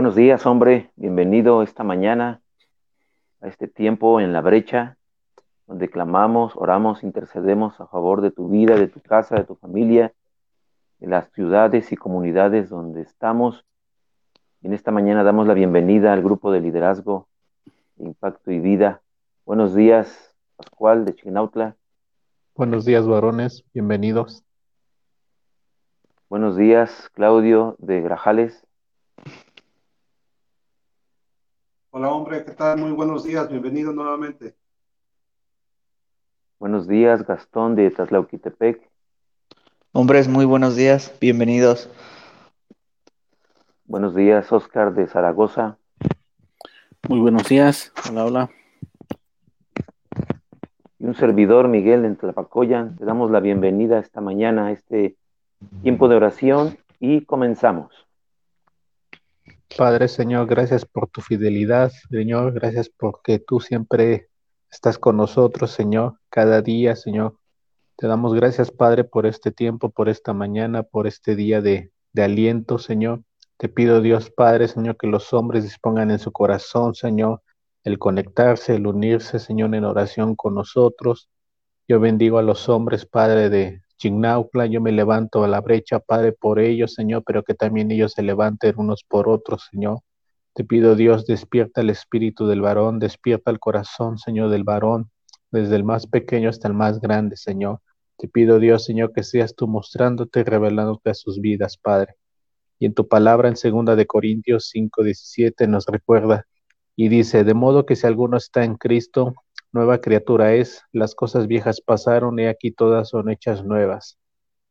Buenos días, hombre. Bienvenido esta mañana a este tiempo en la brecha, donde clamamos, oramos, intercedemos a favor de tu vida, de tu casa, de tu familia, de las ciudades y comunidades donde estamos. En esta mañana damos la bienvenida al grupo de liderazgo de Impacto y Vida. Buenos días, Pascual de Chignautla. Buenos días, varones. Bienvenidos. Buenos días, Claudio de Grajales. Hola, hombre, ¿qué tal? Muy buenos días, bienvenido nuevamente. Buenos días, Gastón de Tatlauquitepec. Hombres, muy buenos días, bienvenidos. Buenos días, Oscar de Zaragoza. Muy buenos días, hola, hola. Y un servidor, Miguel en Tlapacoyan. Te damos la bienvenida esta mañana a este tiempo de oración y comenzamos. Padre Señor, gracias por tu fidelidad, Señor, gracias porque tú siempre estás con nosotros, Señor, cada día, Señor. Te damos gracias, Padre, por este tiempo, por esta mañana, por este día de, de aliento, Señor. Te pido, Dios Padre, Señor, que los hombres dispongan en su corazón, Señor, el conectarse, el unirse, Señor, en oración con nosotros. Yo bendigo a los hombres, Padre, de Chignautla, yo me levanto a la brecha, Padre, por ellos, Señor, pero que también ellos se levanten unos por otros, Señor. Te pido, Dios, despierta el espíritu del varón, despierta el corazón, Señor, del varón, desde el más pequeño hasta el más grande, Señor. Te pido, Dios, Señor, que seas tú mostrándote y revelándote a sus vidas, Padre. Y en tu palabra en segunda de Corintios 5:17 nos recuerda y dice, de modo que si alguno está en Cristo, nueva criatura es, las cosas viejas pasaron y aquí todas son hechas nuevas.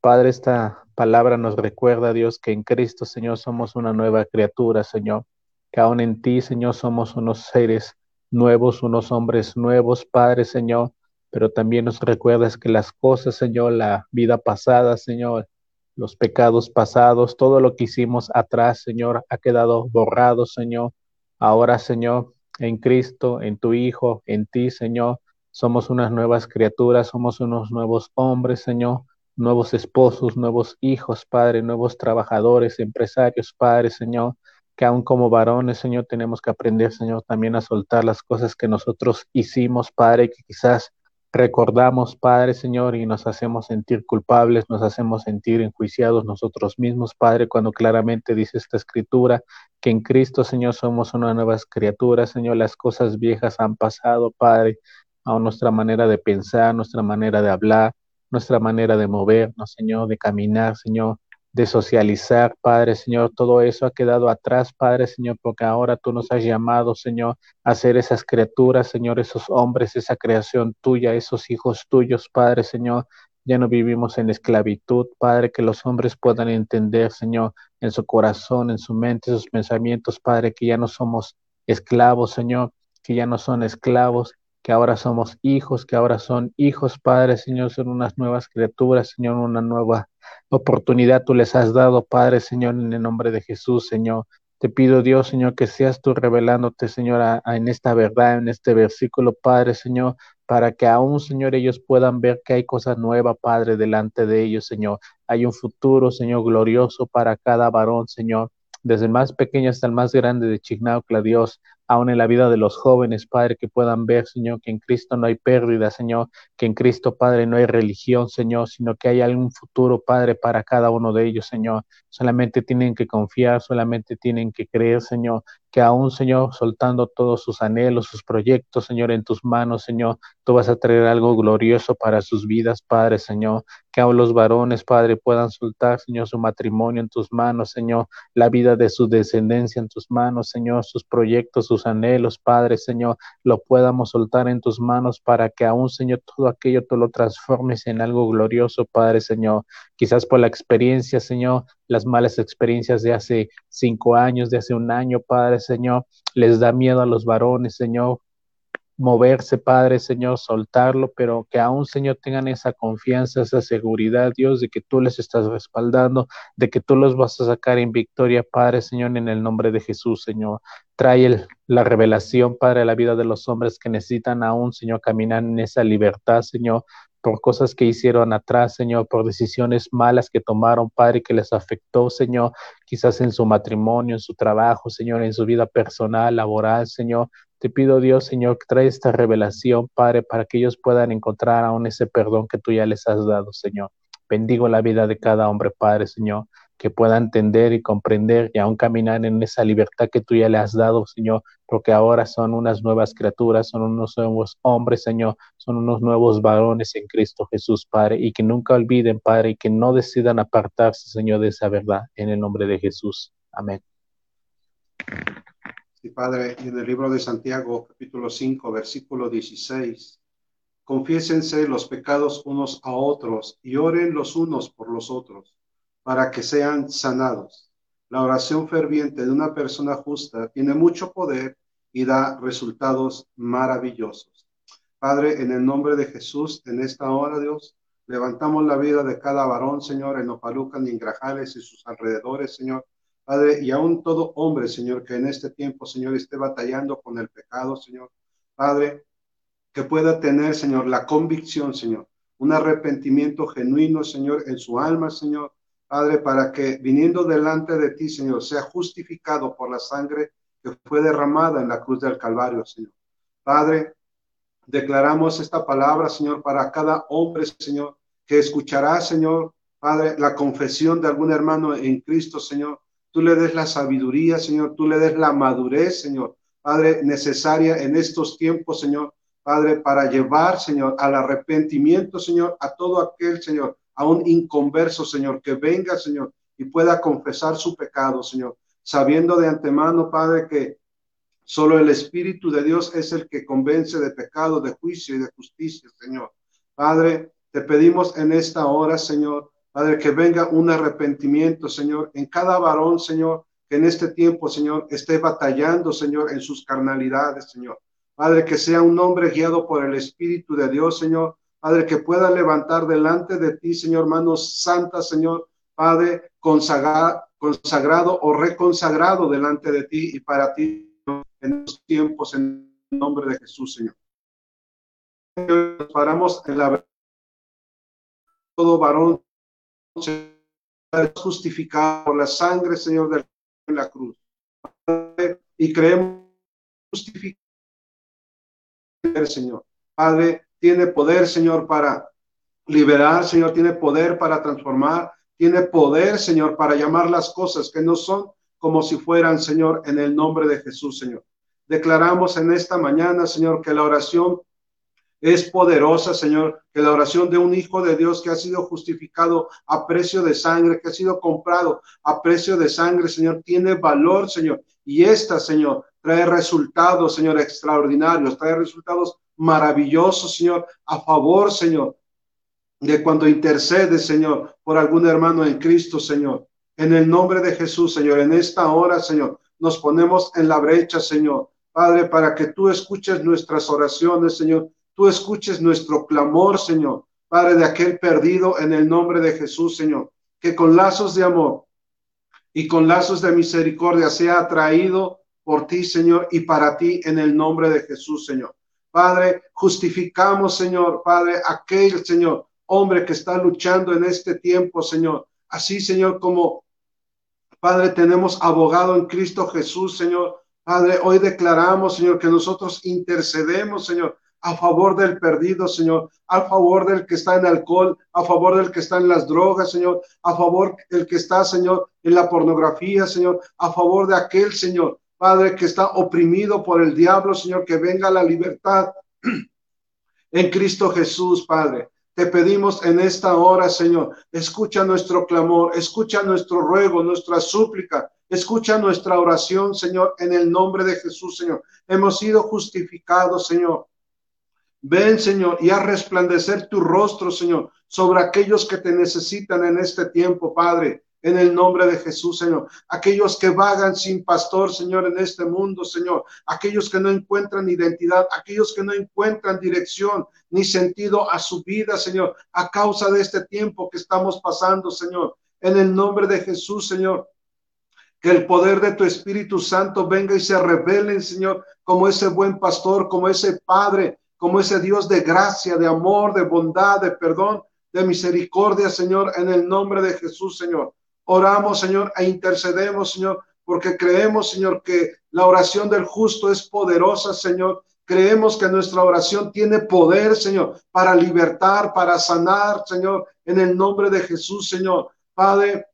Padre, esta palabra nos recuerda, Dios, que en Cristo, Señor, somos una nueva criatura, Señor, que aún en ti, Señor, somos unos seres nuevos, unos hombres nuevos, Padre, Señor, pero también nos recuerdas que las cosas, Señor, la vida pasada, Señor, los pecados pasados, todo lo que hicimos atrás, Señor, ha quedado borrado, Señor. Ahora, Señor, en Cristo, en tu Hijo, en ti, Señor. Somos unas nuevas criaturas, somos unos nuevos hombres, Señor, nuevos esposos, nuevos hijos, Padre, nuevos trabajadores, empresarios, Padre, Señor, que aún como varones, Señor, tenemos que aprender, Señor, también a soltar las cosas que nosotros hicimos, Padre, que quizás recordamos, Padre Señor, y nos hacemos sentir culpables, nos hacemos sentir enjuiciados nosotros mismos, Padre, cuando claramente dice esta escritura que en Cristo, Señor, somos una nueva criatura, Señor, las cosas viejas han pasado, Padre, a nuestra manera de pensar, nuestra manera de hablar, nuestra manera de movernos, Señor, de caminar, Señor, de socializar, Padre Señor, todo eso ha quedado atrás, Padre Señor, porque ahora tú nos has llamado, Señor, a ser esas criaturas, Señor, esos hombres, esa creación tuya, esos hijos tuyos, Padre Señor. Ya no vivimos en esclavitud, Padre, que los hombres puedan entender, Señor, en su corazón, en su mente, sus pensamientos, Padre, que ya no somos esclavos, Señor, que ya no son esclavos, que ahora somos hijos, que ahora son hijos, Padre, Señor, son unas nuevas criaturas, Señor, una nueva oportunidad tú les has dado, Padre, Señor, en el nombre de Jesús, Señor. Te pido, Dios, Señor, que seas tú revelándote, Señor, en esta verdad, en este versículo, Padre, Señor, para que aún, Señor, ellos puedan ver que hay cosas nuevas, Padre, delante de ellos, Señor. Hay un futuro, Señor, glorioso para cada varón, Señor desde el más pequeño hasta el más grande de Chignaucla, Dios, aún en la vida de los jóvenes, Padre, que puedan ver, Señor, que en Cristo no hay pérdida, Señor, que en Cristo, Padre, no hay religión, Señor, sino que hay algún futuro, Padre, para cada uno de ellos, Señor. Solamente tienen que confiar, solamente tienen que creer, Señor, que aún, Señor, soltando todos sus anhelos, sus proyectos, Señor, en tus manos, Señor, tú vas a traer algo glorioso para sus vidas, Padre, Señor, que aún los varones, Padre, puedan soltar, Señor, su matrimonio en tus manos, Señor, la vida de su descendencia en tus manos, Señor, sus proyectos, sus anhelos, Padre, Señor, lo podamos soltar en tus manos para que aún, Señor, todo aquello tú lo transformes en algo glorioso, Padre, Señor. Quizás por la experiencia, Señor, las malas experiencias de hace cinco años, de hace un año, Padre, Señor, les da miedo a los varones, Señor, moverse, Padre, Señor, soltarlo, pero que aún, Señor, tengan esa confianza, esa seguridad, Dios, de que tú les estás respaldando, de que tú los vas a sacar en victoria, Padre, Señor, en el nombre de Jesús, Señor. Trae la revelación, Padre, a la vida de los hombres que necesitan aún, Señor, caminar en esa libertad, Señor, por cosas que hicieron atrás, Señor, por decisiones malas que tomaron, Padre, que les afectó, Señor, quizás en su matrimonio, en su trabajo, Señor, en su vida personal, laboral, Señor. Te pido, Dios, Señor, que trae esta revelación, Padre, para que ellos puedan encontrar aún ese perdón que tú ya les has dado, Señor. Bendigo la vida de cada hombre, Padre, Señor que pueda entender y comprender y aún caminar en esa libertad que tú ya le has dado, Señor, porque ahora son unas nuevas criaturas, son unos nuevos hombres, Señor, son unos nuevos varones en Cristo Jesús, Padre, y que nunca olviden, Padre, y que no decidan apartarse, Señor, de esa verdad, en el nombre de Jesús. Amén. Sí, Padre, en el libro de Santiago, capítulo 5, versículo 16, confiésense los pecados unos a otros y oren los unos por los otros para que sean sanados. La oración ferviente de una persona justa tiene mucho poder y da resultados maravillosos. Padre, en el nombre de Jesús, en esta hora, Dios, levantamos la vida de cada varón, Señor, en Opalucan y en Grajales y sus alrededores, Señor. Padre, y aún todo hombre, Señor, que en este tiempo, Señor, esté batallando con el pecado, Señor. Padre, que pueda tener, Señor, la convicción, Señor, un arrepentimiento genuino, Señor, en su alma, Señor, Padre, para que viniendo delante de ti, Señor, sea justificado por la sangre que fue derramada en la cruz del Calvario, Señor. Padre, declaramos esta palabra, Señor, para cada hombre, Señor, que escuchará, Señor, Padre, la confesión de algún hermano en Cristo, Señor. Tú le des la sabiduría, Señor, tú le des la madurez, Señor, Padre, necesaria en estos tiempos, Señor, Padre, para llevar, Señor, al arrepentimiento, Señor, a todo aquel, Señor, a un inconverso, Señor, que venga, Señor, y pueda confesar su pecado, Señor, sabiendo de antemano, Padre, que solo el Espíritu de Dios es el que convence de pecado, de juicio y de justicia, Señor. Padre, te pedimos en esta hora, Señor, Padre, que venga un arrepentimiento, Señor, en cada varón, Señor, que en este tiempo, Señor, esté batallando, Señor, en sus carnalidades, Señor. Padre, que sea un hombre guiado por el Espíritu de Dios, Señor, Padre, que pueda levantar delante de ti, Señor, manos santas, Señor, Padre, consagrado o reconsagrado delante de ti y para ti en los tiempos, en nombre de Jesús, Señor. Nos paramos en la todo varón justificado por la sangre, Señor, de la cruz. Y creemos justificar, Señor. Padre, tiene poder, Señor, para liberar, Señor, tiene poder para transformar, tiene poder, Señor, para llamar las cosas que no son como si fueran, Señor, en el nombre de Jesús, Señor. Declaramos en esta mañana, Señor, que la oración es poderosa, Señor, que la oración de un hijo de Dios que ha sido justificado a precio de sangre, que ha sido comprado a precio de sangre, Señor, tiene valor, Señor. Y esta, Señor, trae resultados, Señor, extraordinarios, trae resultados maravilloso, Señor, a favor, Señor, de cuando intercede, Señor, por algún hermano en Cristo, Señor. En el nombre de Jesús, Señor, en esta hora, Señor, nos ponemos en la brecha, Señor. Padre, para que tú escuches nuestras oraciones, Señor. Tú escuches nuestro clamor, Señor. Padre, de aquel perdido en el nombre de Jesús, Señor. Que con lazos de amor y con lazos de misericordia sea atraído por ti, Señor, y para ti en el nombre de Jesús, Señor. Padre, justificamos, Señor, Padre, aquel, Señor, hombre que está luchando en este tiempo, Señor. Así, Señor, como, Padre, tenemos abogado en Cristo Jesús, Señor. Padre, hoy declaramos, Señor, que nosotros intercedemos, Señor, a favor del perdido, Señor, a favor del que está en alcohol, a favor del que está en las drogas, Señor, a favor del que está, Señor, en la pornografía, Señor, a favor de aquel, Señor, Padre, que está oprimido por el diablo, Señor, que venga la libertad en Cristo Jesús, Padre. Te pedimos en esta hora, Señor, escucha nuestro clamor, escucha nuestro ruego, nuestra súplica, escucha nuestra oración, Señor, en el nombre de Jesús, Señor. Hemos sido justificados, Señor. Ven, Señor, y a resplandecer tu rostro, Señor, sobre aquellos que te necesitan en este tiempo, Padre en el nombre de Jesús, Señor. Aquellos que vagan sin pastor, Señor, en este mundo, Señor. Aquellos que no encuentran identidad, aquellos que no encuentran dirección ni sentido a su vida, Señor, a causa de este tiempo que estamos pasando, Señor. En el nombre de Jesús, Señor. Que el poder de tu Espíritu Santo venga y se revele, Señor, como ese buen pastor, como ese Padre como ese Dios de gracia, de amor, de bondad, de perdón, de misericordia, Señor, en el nombre de Jesús, Señor. Oramos, Señor, e intercedemos, Señor, porque creemos, Señor, que la oración del justo es poderosa, Señor. Creemos que nuestra oración tiene poder, Señor, para libertar, para sanar, Señor, en el nombre de Jesús, Señor. Padre,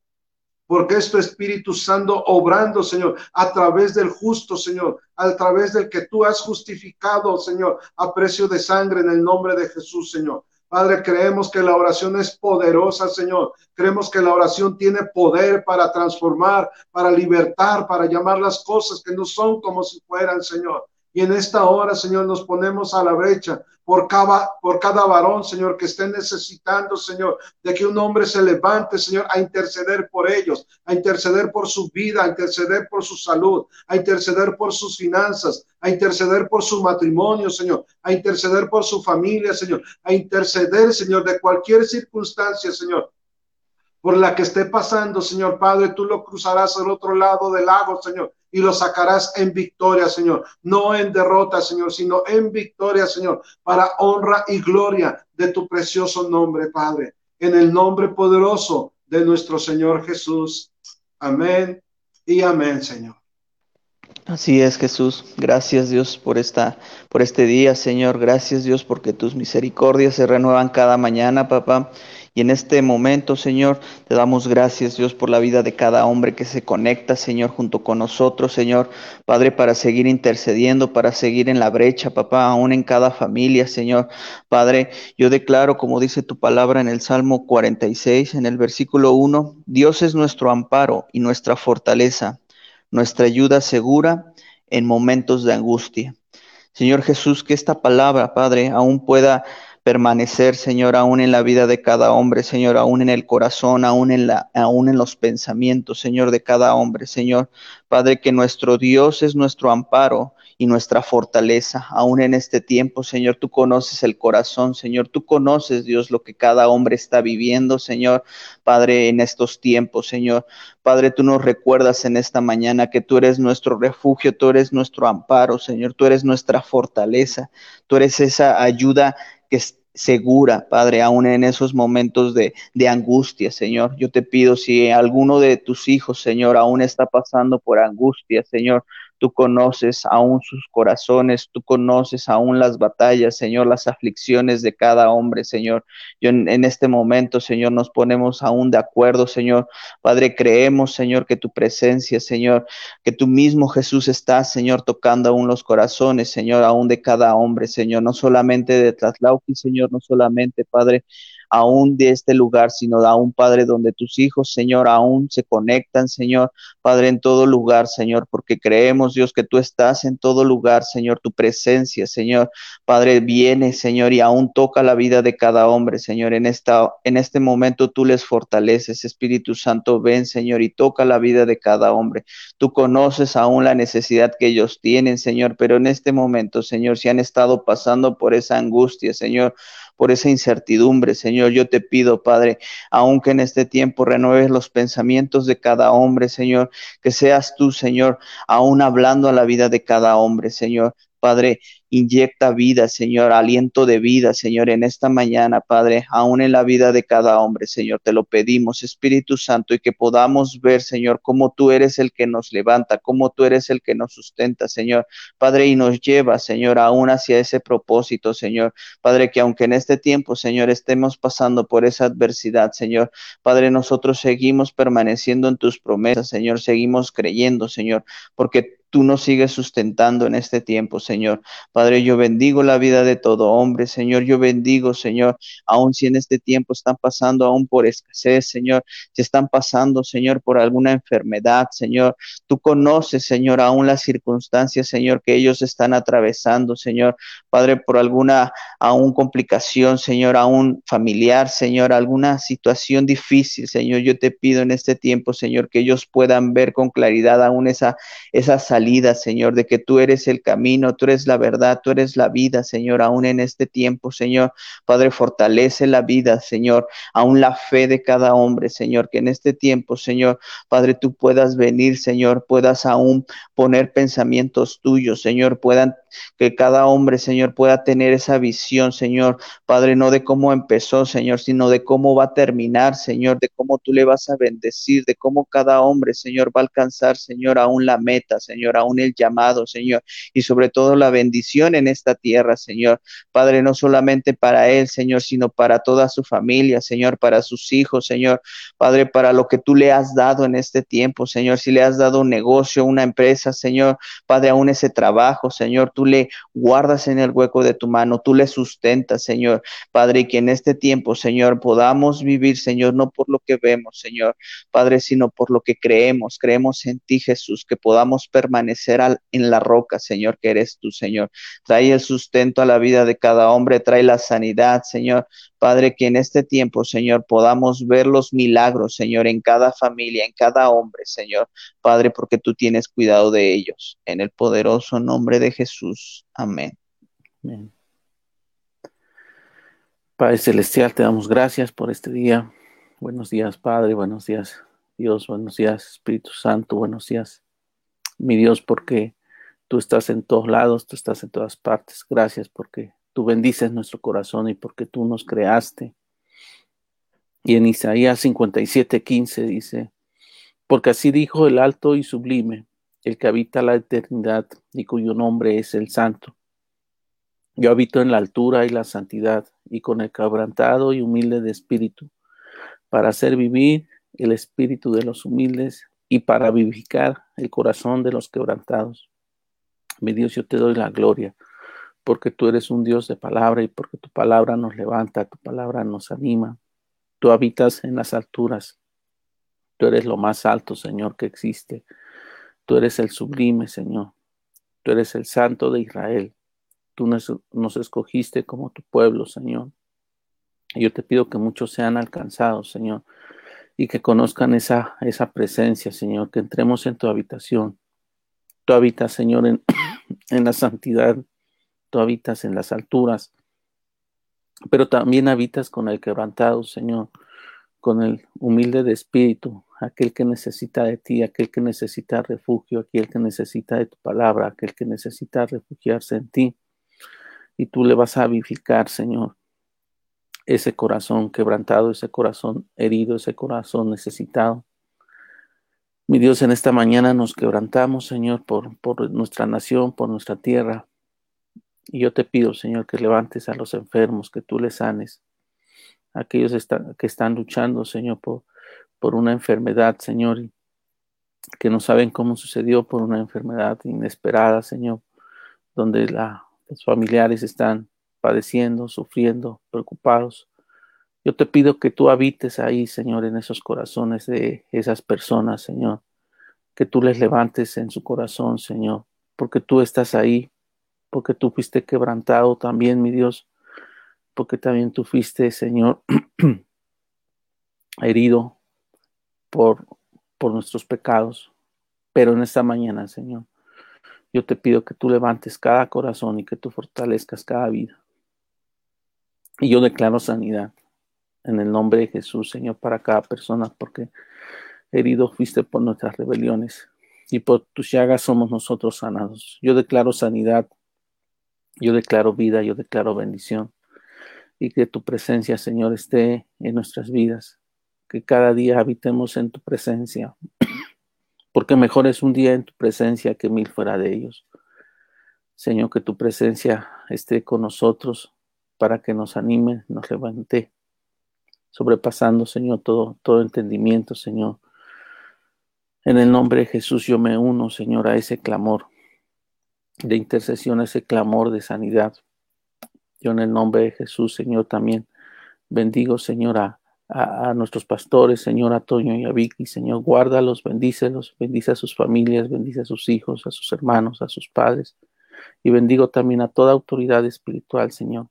porque es tu Espíritu Santo obrando, Señor, a través del justo, Señor, a través del que tú has justificado, Señor, a precio de sangre en el nombre de Jesús, Señor. Padre, creemos que la oración es poderosa, Señor. Creemos que la oración tiene poder para transformar, para libertar, para llamar las cosas que no son como si fueran, Señor. Y en esta hora, Señor, nos ponemos a la brecha por cada, por cada varón, Señor, que esté necesitando, Señor, de que un hombre se levante, Señor, a interceder por ellos, a interceder por su vida, a interceder por su salud, a interceder por sus finanzas, a interceder por su matrimonio, Señor, a interceder por su familia, Señor, a interceder, Señor, de cualquier circunstancia, Señor, por la que esté pasando, Señor Padre, tú lo cruzarás al otro lado del lago, Señor, y lo sacarás en victoria, Señor. No en derrota, Señor, sino en victoria, Señor, para honra y gloria de tu precioso nombre, Padre. En el nombre poderoso de nuestro Señor Jesús. Amén y amén, Señor. Así es, Jesús. Gracias, Dios, por esta por este día, Señor. Gracias, Dios, porque tus misericordias se renuevan cada mañana, papá. Y en este momento, Señor, te damos gracias, Dios, por la vida de cada hombre que se conecta, Señor, junto con nosotros, Señor. Padre, para seguir intercediendo, para seguir en la brecha, papá, aún en cada familia, Señor. Padre, yo declaro, como dice tu palabra en el Salmo 46, en el versículo 1, Dios es nuestro amparo y nuestra fortaleza, nuestra ayuda segura en momentos de angustia. Señor Jesús, que esta palabra, Padre, aún pueda permanecer, Señor, aún en la vida de cada hombre, Señor, aún en el corazón, aún en, aún en los pensamientos, Señor, de cada hombre, Señor. Padre, que nuestro Dios es nuestro amparo y nuestra fortaleza, aún en este tiempo, Señor, tú conoces el corazón, Señor, tú conoces, Dios, lo que cada hombre está viviendo, Señor, Padre, en estos tiempos, Señor. Padre, tú nos recuerdas en esta mañana que tú eres nuestro refugio, tú eres nuestro amparo, Señor, tú eres nuestra fortaleza, tú eres esa ayuda es segura, Padre, aún en esos momentos de, de, angustia, Señor. Yo te pido si alguno de tus hijos, Señor, aún está pasando por angustia, Señor, Tú conoces aún sus corazones, tú conoces aún las batallas, Señor, las aflicciones de cada hombre, Señor. Yo en, este momento, Señor, nos ponemos aún de acuerdo, Señor. Padre, creemos, Señor, que tu presencia, Señor, que tú mismo, Jesús, estás, Señor, tocando aún los corazones, Señor, aún de cada hombre, Señor, no solamente de Tlatlauqui, Señor, no solamente, Padre, aún de este lugar, sino un Padre, donde tus hijos, Señor, aún se conectan, Señor, Padre, en todo lugar, Señor, porque creemos, Dios, que tú estás en todo lugar, Señor, tu presencia, Señor, Padre, viene, Señor, y aún toca la vida de cada hombre, Señor, en esta, en este momento tú les fortaleces, Espíritu Santo, ven, Señor, y toca la vida de cada hombre. Tú conoces aún la necesidad que ellos tienen, Señor, pero en este momento, Señor, si han estado pasando por esa angustia, Señor, por esa incertidumbre, Señor. Yo te pido, Padre, aunque en este tiempo renueves los pensamientos de cada hombre, Señor, que seas tú, Señor, aún hablando a la vida de cada hombre, Señor. Padre, Inyecta vida, Señor, aliento de vida, Señor, en esta mañana, Padre, aún en la vida de cada hombre, Señor. Te lo pedimos, Espíritu Santo, y que podamos ver, Señor, cómo tú eres el que nos levanta, cómo tú eres el que nos sustenta, Señor. Padre, y nos lleva, Señor, aún hacia ese propósito, Señor. Padre, que aunque en este tiempo, Señor, estemos pasando por esa adversidad, Señor, Padre, nosotros seguimos permaneciendo en tus promesas, Señor, seguimos creyendo, Señor, porque tú nos sigues sustentando en este tiempo, Señor. Padre, yo bendigo la vida de todo hombre, Señor. Yo bendigo, Señor, aun si en este tiempo están pasando aún por escasez, Señor, si están pasando, Señor, por alguna enfermedad, Señor. Tú conoces, Señor, aún las circunstancias, Señor, que ellos están atravesando, Señor. Padre, por alguna aún complicación, Señor, aún familiar, Señor, alguna situación difícil, Señor. Yo te pido en este tiempo, Señor, que ellos puedan ver con claridad aún esa, esa salida, Señor, de que tú eres el camino, tú eres la verdad tú eres la vida, Señor, aún en este tiempo, Señor. Padre, fortalece la vida, Señor, aún la fe de cada hombre, Señor, que en este tiempo, Señor, Padre, tú puedas venir, Señor, puedas aún poner pensamientos tuyos, Señor, puedan que cada hombre, Señor, pueda tener esa visión, Señor, Padre, no de cómo empezó, Señor, sino de cómo va a terminar, Señor, de cómo tú le vas a bendecir, de cómo cada hombre, Señor, va a alcanzar, Señor, aún la meta, Señor, aún el llamado, Señor, y sobre todo la bendición en esta tierra, Señor. Padre, no solamente para él, Señor, sino para toda su familia, Señor, para sus hijos, Señor. Padre, para lo que tú le has dado en este tiempo, Señor, si le has dado un negocio, una empresa, Señor, Padre, aún ese trabajo, Señor, tú le guardas en el hueco de tu mano, tú le sustentas, Señor. Padre, y que en este tiempo, Señor, podamos vivir, Señor, no por lo que vemos, Señor, Padre, sino por lo que creemos. Creemos en ti, Jesús, que podamos permanecer en la roca, Señor, que eres tú, Señor. Trae el sustento a la vida de cada hombre, trae la sanidad, Señor. Padre, que en este tiempo, Señor, podamos ver los milagros, Señor, en cada familia, en cada hombre, Señor. Padre, porque tú tienes cuidado de ellos. En el poderoso nombre de Jesús. Amén. Padre Celestial, te damos gracias por este día. Buenos días, Padre. Buenos días, Dios. Buenos días, Espíritu Santo. Buenos días, mi Dios, porque tú estás en todos lados, tú estás en todas partes. Gracias porque tú bendices nuestro corazón y porque tú nos creaste. Y en Isaías 57, 15 dice, porque así dijo el alto y sublime, el que habita la eternidad y cuyo nombre es el santo. Yo habito en la altura y la santidad y con el quebrantado y humilde de espíritu, para hacer vivir el espíritu de los humildes y para vivificar el corazón de los quebrantados. Mi Dios, yo te doy la gloria, porque tú eres un Dios de palabra y porque tu palabra nos levanta, tu palabra nos anima. Tú habitas en las alturas Tú eres lo más alto, Señor, que existe. Tú eres el sublime, Señor. Tú eres el santo de Israel. Tú nos, escogiste como tu pueblo, Señor. Y yo te pido que muchos sean alcanzados, Señor, y que conozcan esa, presencia, Señor, que entremos en tu habitación. Tú habitas, Señor, en la santidad. Tú habitas en las alturas, pero también habitas con el quebrantado, Señor, con el humilde de espíritu, aquel que necesita de ti, aquel que necesita refugio, aquel que necesita de tu palabra, aquel que necesita refugiarse en ti. Y tú le vas a vivificar, Señor, ese corazón quebrantado, ese corazón herido, ese corazón necesitado. Mi Dios, en esta mañana nos quebrantamos, Señor, por, por nuestra nación, por nuestra tierra. Y yo te pido, Señor, que levantes a los enfermos, que tú les sanes, aquellos que están luchando, Señor, por, por una enfermedad, Señor, que no saben cómo sucedió por una enfermedad inesperada, Señor, donde los familiares están padeciendo, sufriendo, preocupados. Yo te pido que tú habites ahí, Señor, en esos corazones de esas personas, Señor, que tú les levantes en su corazón, Señor, porque tú estás ahí, porque tú fuiste quebrantado también, mi Dios, porque también tú fuiste, Señor, herido por, por nuestros pecados. Pero en esta mañana, Señor, yo te pido que tú levantes cada corazón y que tú fortalezcas cada vida. Y yo declaro sanidad en el nombre de Jesús, Señor, para cada persona, porque herido fuiste por nuestras rebeliones y por tus llagas somos nosotros sanados. Yo declaro sanidad, yo declaro vida, yo declaro bendición. Y que tu presencia, Señor, esté en nuestras vidas. Que cada día habitemos en tu presencia, porque mejor es un día en tu presencia que mil fuera de ellos. Señor, que tu presencia esté con nosotros para que nos anime, nos levante, sobrepasando, Señor, todo, todo entendimiento, Señor. En el nombre de Jesús yo me uno, Señor, a ese clamor de intercesión, ese clamor de sanidad. Yo en el nombre de Jesús, Señor, también bendigo, Señor, a, a, nuestros pastores, Señor, a Toño y a Vicky, Señor, guárdalos, bendícelos, bendice a sus familias, bendice a sus hijos, a sus hermanos, a sus padres. Y bendigo también a toda autoridad espiritual, Señor,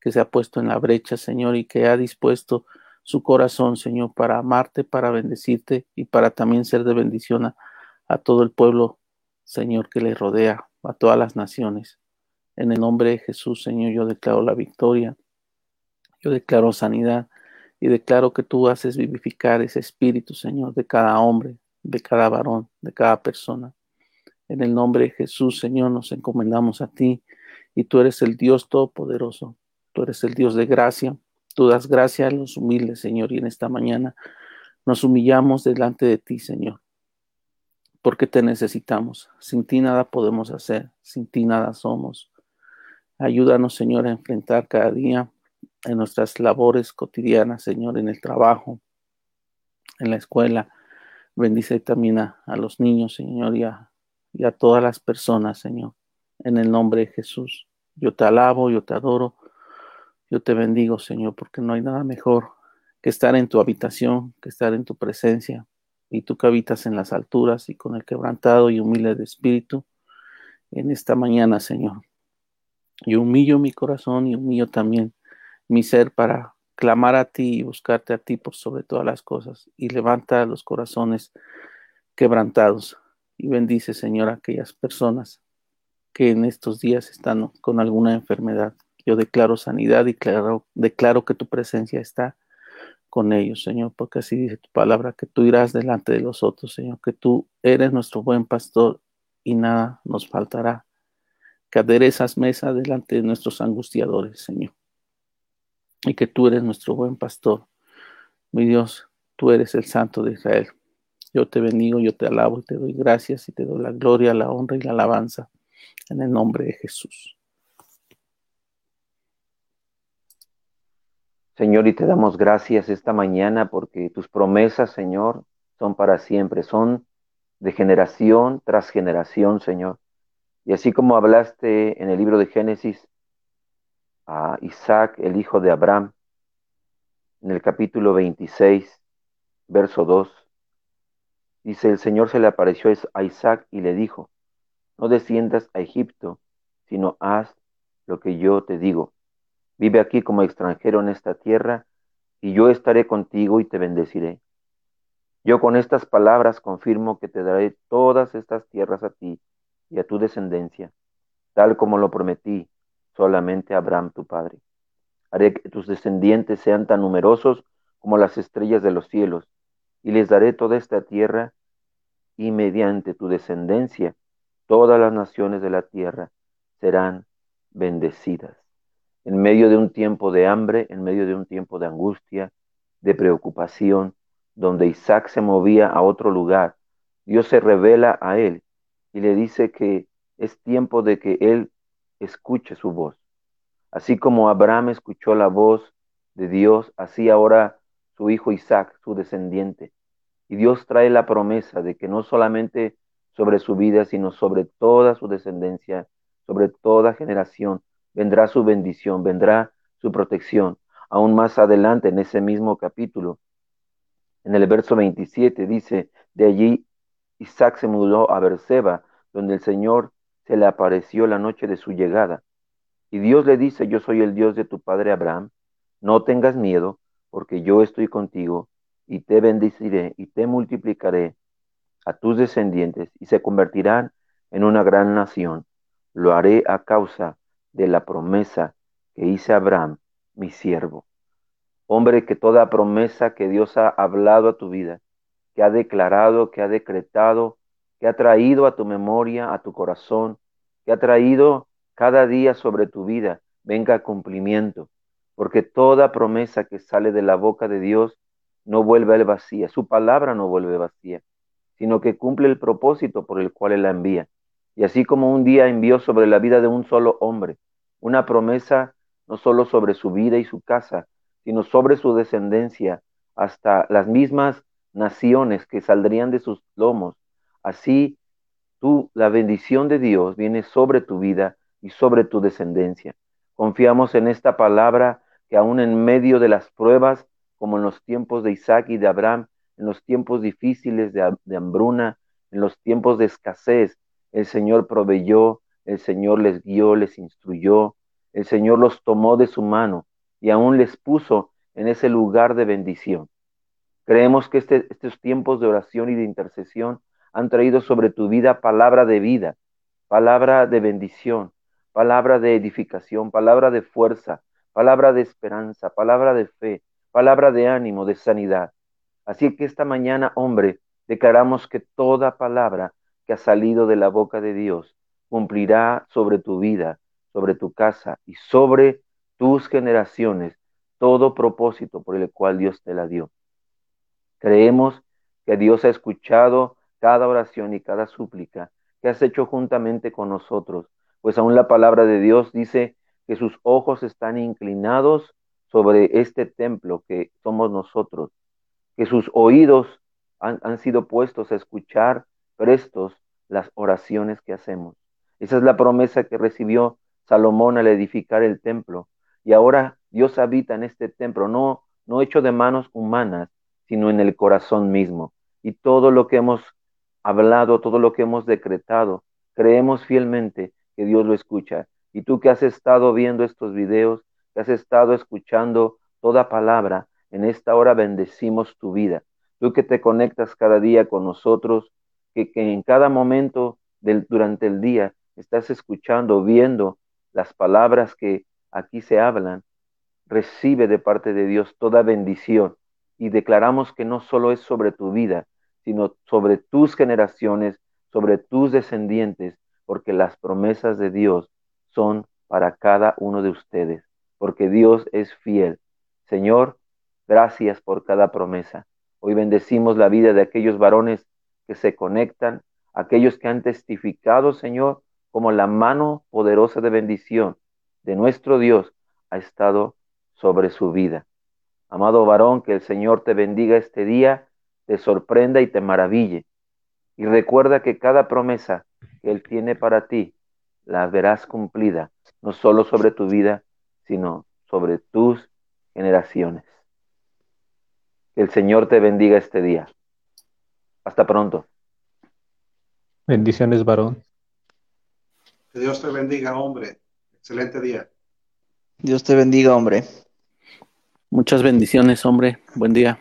que se ha puesto en la brecha, Señor, y que ha dispuesto su corazón, Señor, para amarte, para bendecirte y para también ser de bendición a, a todo el pueblo, Señor, que le rodea, a todas las naciones. En el nombre de Jesús, Señor, yo declaro la victoria, yo declaro sanidad, y declaro que tú haces vivificar ese espíritu, Señor, de cada hombre, de cada varón, de cada persona. En el nombre de Jesús, Señor, nos encomendamos a ti y tú eres el Dios todopoderoso. Tú eres el Dios de gracia. Tú das gracia a los humildes, Señor, y en esta mañana nos humillamos delante de ti, Señor, porque te necesitamos. Sin ti nada podemos hacer, sin ti nada somos. Ayúdanos, Señor, a enfrentar cada día en nuestras labores cotidianas, Señor, en el trabajo, en la escuela. Bendice también a, los niños, Señor, y a, y a todas las personas, Señor, en el nombre de Jesús. Yo te alabo, yo te adoro, yo te bendigo, Señor, porque no hay nada mejor que estar en tu habitación, que estar en tu presencia, y tú que habitas en las alturas y con el quebrantado y humilde de espíritu, en esta mañana, Señor. Yo humillo mi corazón y humillo también mi ser para clamar a ti y buscarte a ti por sobre todas las cosas. Y levanta los corazones quebrantados y bendice, Señor, a aquellas personas que en estos días están con alguna enfermedad. Yo declaro sanidad y declaro, declaro que tu presencia está con ellos, Señor, porque así dice tu palabra, que tú irás delante de los otros, Señor, que tú eres nuestro buen pastor y nada nos faltará. Que aderezas mesa delante de nuestros angustiadores, Señor y que tú eres nuestro buen pastor. Mi Dios, tú eres el Santo de Israel. Yo te bendigo, yo te alabo y te doy gracias y te doy la gloria, la honra y la alabanza en el nombre de Jesús. Señor, y te damos gracias esta mañana porque tus promesas, Señor, son para siempre, son de generación tras generación, Señor. Y así como hablaste en el libro de Génesis, a Isaac, el hijo de Abraham, en el capítulo 26, verso 2. Dice, el Señor se le apareció a Isaac y le dijo, no desciendas a Egipto, sino haz lo que yo te digo. Vive aquí como extranjero en esta tierra, y yo estaré contigo y te bendeciré. Yo con estas palabras confirmo que te daré todas estas tierras a ti y a tu descendencia, tal como lo prometí solamente Abraham tu padre. Haré que tus descendientes sean tan numerosos como las estrellas de los cielos, y les daré toda esta tierra, y mediante tu descendencia todas las naciones de la tierra serán bendecidas. En medio de un tiempo de hambre, en medio de un tiempo de angustia, de preocupación, donde Isaac se movía a otro lugar, Dios se revela a él y le dice que es tiempo de que él escuche su voz. Así como Abraham escuchó la voz de Dios, así ahora su hijo Isaac, su descendiente. Y Dios trae la promesa de que no solamente sobre su vida, sino sobre toda su descendencia, sobre toda generación, vendrá su bendición, vendrá su protección. Aún más adelante, en ese mismo capítulo, en el verso 27 dice, de allí Isaac se mudó a Berseba, donde el Señor se le apareció la noche de su llegada. Y Dios le dice, yo soy el Dios de tu padre Abraham, no tengas miedo, porque yo estoy contigo, y te bendeciré y te multiplicaré a tus descendientes, y se convertirán en una gran nación. Lo haré a causa de la promesa que hice a Abraham, mi siervo. Hombre, que toda promesa que Dios ha hablado a tu vida, que ha declarado, que ha decretado, que ha traído a tu memoria, a tu corazón, que ha traído cada día sobre tu vida, venga a cumplimiento, porque toda promesa que sale de la boca de Dios no vuelve al vacía, su palabra no vuelve vacía, sino que cumple el propósito por el cual Él la envía. Y así como un día envió sobre la vida de un solo hombre una promesa no solo sobre su vida y su casa, sino sobre su descendencia, hasta las mismas naciones que saldrían de sus lomos, Así, tú, la bendición de Dios viene sobre tu vida y sobre tu descendencia. Confiamos en esta palabra que aún en medio de las pruebas, como en los tiempos de Isaac y de Abraham, en los tiempos difíciles de, de hambruna, en los tiempos de escasez, el Señor proveyó, el Señor les guió, les instruyó, el Señor los tomó de su mano y aún les puso en ese lugar de bendición. Creemos que este, estos tiempos de oración y de intercesión han traído sobre tu vida palabra de vida, palabra de bendición, palabra de edificación, palabra de fuerza, palabra de esperanza, palabra de fe, palabra de ánimo, de sanidad. Así que esta mañana, hombre, declaramos que toda palabra que ha salido de la boca de Dios cumplirá sobre tu vida, sobre tu casa y sobre tus generaciones todo propósito por el cual Dios te la dio. Creemos que Dios ha escuchado cada oración y cada súplica que has hecho juntamente con nosotros, pues aún la palabra de Dios dice que sus ojos están inclinados sobre este templo que somos nosotros, que sus oídos han, han sido puestos a escuchar prestos las oraciones que hacemos. Esa es la promesa que recibió Salomón al edificar el templo. Y ahora Dios habita en este templo, no, no hecho de manos humanas, sino en el corazón mismo. Y todo lo que hemos hablado, todo lo que hemos decretado, creemos fielmente que Dios lo escucha. Y tú que has estado viendo estos videos, que has estado escuchando toda palabra, en esta hora bendecimos tu vida. Tú que te conectas cada día con nosotros, que, en cada momento del, durante el día estás escuchando, viendo las palabras que aquí se hablan, recibe de parte de Dios toda bendición y declaramos que no solo es sobre tu vida, sino sobre tus generaciones, sobre tus descendientes, porque las promesas de Dios son para cada uno de ustedes, porque Dios es fiel. Señor, gracias por cada promesa. Hoy bendecimos la vida de aquellos varones que se conectan, aquellos que han testificado, Señor, como la mano poderosa de bendición de nuestro Dios ha estado sobre su vida. Amado varón, que el Señor te bendiga este día, te sorprenda y te maraville. Y recuerda que cada promesa que Él tiene para ti, la verás cumplida, no solo sobre tu vida, sino sobre tus generaciones. Que el Señor te bendiga este día. Hasta pronto. Bendiciones, varón. Que Dios te bendiga, hombre. Excelente día. Dios te bendiga, hombre. Muchas bendiciones, hombre. Buen día.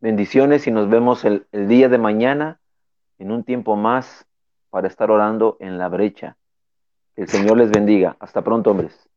Bendiciones y nos vemos el, el día de mañana en un tiempo más para estar orando en la brecha. Que el Señor les bendiga. Hasta pronto, hombres.